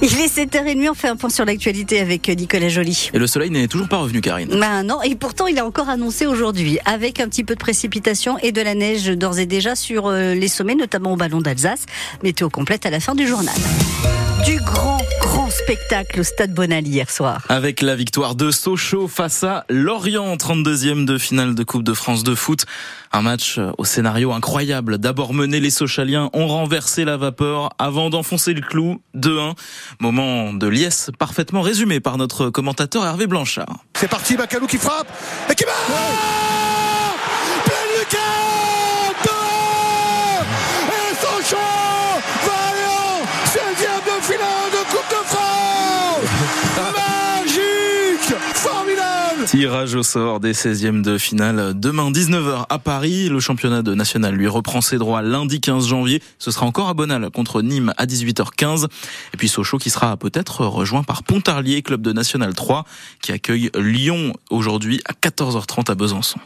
Il est 7h30, on fait un point sur l'actualité avec Nicolas Joly. Et le soleil n'est toujours pas revenu, Karine. Ben non, et pourtant il a encore annoncé aujourd'hui, avec un petit peu de précipitation et de la neige d'ores et déjà sur euh, les sommets, notamment au ballon d'Alsace. Météo complète à la fin du journal. Du grand, grand spectacle au Stade Bonal hier soir. Avec la victoire de Sochaux face à Lorient, 32e de finale de Coupe de France de foot. Un match au scénario incroyable. D'abord mené, les Sochaliens ont renversé la vapeur avant d'enfoncer le clou 2-1. Moment de liesse parfaitement résumé par notre commentateur Hervé Blanchard. C'est parti, Bacalou qui frappe et qui Plein Tirage au sort des 16e de finale demain 19h à Paris. Le championnat de national lui reprend ses droits lundi 15 janvier. Ce sera encore à Bonal contre Nîmes à 18h15. Et puis Sochaux qui sera peut-être rejoint par Pontarlier, club de national 3, qui accueille Lyon aujourd'hui à 14h30 à Besançon.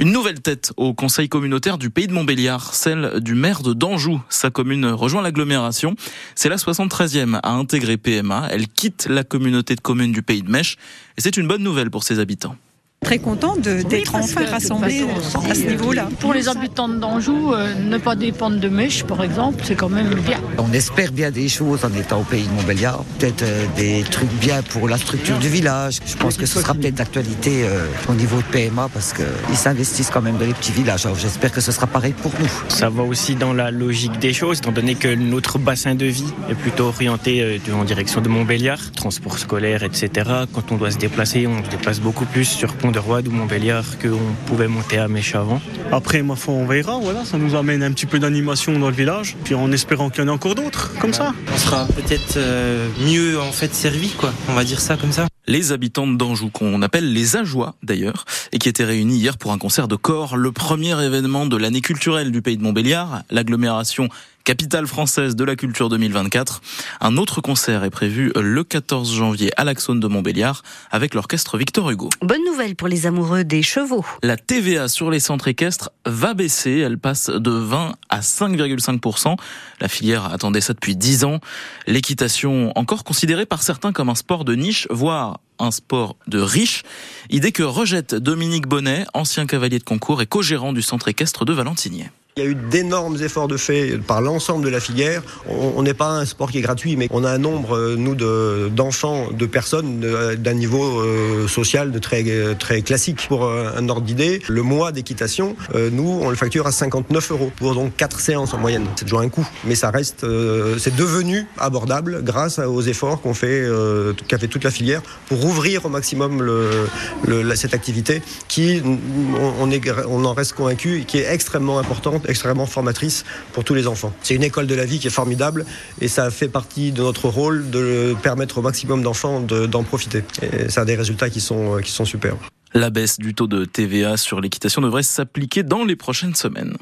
Une nouvelle tête au conseil communautaire du pays de Montbéliard, celle du maire de Danjou. Sa commune rejoint l'agglomération. C'est la 73e à intégrer PMA. Elle quitte la communauté de communes du pays de Mèche et c'est une bonne nouvelle pour ses habitants très content d'être enfin rassemblés à ce niveau-là. Pour les habitants d'Anjou, euh, ne pas dépendre de Mèche, par exemple, c'est quand même bien. On espère bien des choses en étant au pays de Montbéliard. Peut-être euh, des trucs bien pour la structure du village. Je pense que ce sera peut-être d'actualité euh, au niveau de PMA parce qu'ils s'investissent quand même dans les petits villages. Alors j'espère que ce sera pareil pour nous. Ça va aussi dans la logique des choses, étant donné que notre bassin de vie est plutôt orienté en direction de Montbéliard, transport scolaire, etc. Quand on doit se déplacer, on se déplace beaucoup plus sur Pont de Roide ou Montbéliard qu'on pouvait monter à Mèche avant. Après, ma foi, on verra. Voilà, ça nous amène un petit peu d'animation dans le village, puis en espérant qu'il y en ait encore d'autres, comme ça. On sera peut-être euh, mieux en fait servi, quoi. On va dire ça comme ça. Les habitants d'Anjou, qu'on appelle les Ajois d'ailleurs, et qui étaient réunis hier pour un concert de corps, le premier événement de l'année culturelle du pays de Montbéliard, l'agglomération capitale française de la culture 2024. Un autre concert est prévu le 14 janvier à l'Axone de Montbéliard avec l'orchestre Victor Hugo. Bonne nouvelle pour les amoureux des chevaux. La TVA sur les centres équestres va baisser. Elle passe de 20 à 5,5%. La filière attendait ça depuis 10 ans. L'équitation, encore considérée par certains comme un sport de niche, voire un sport de riche. Idée que rejette Dominique Bonnet, ancien cavalier de concours et co-gérant du centre équestre de Valentinier. Il y a eu d'énormes efforts de fait par l'ensemble de la filière. On n'est pas un sport qui est gratuit, mais on a un nombre, euh, nous, d'enfants, de, personnes d'un niveau euh, social de très, très classique. Pour euh, un ordre d'idée, le mois d'équitation, nous, on le facture à 59 euros pour donc 4 séances en moyenne. C'est toujours un coût, mais ça reste, c'est devenu abordable grâce aux efforts qu'on fait, qu'a fait toute la filière pour ouvrir au maximum cette activité qui, on, en reste convaincu, qui est extrêmement extrêmement formatrice pour tous les enfants. C'est une école de la vie qui est formidable et ça fait partie de notre rôle de permettre au maximum d'enfants d'en profiter. Et ça a des résultats qui sont superbes. La baisse du taux de TVA sur l'équitation devrait s'appliquer dans les prochaines semaines.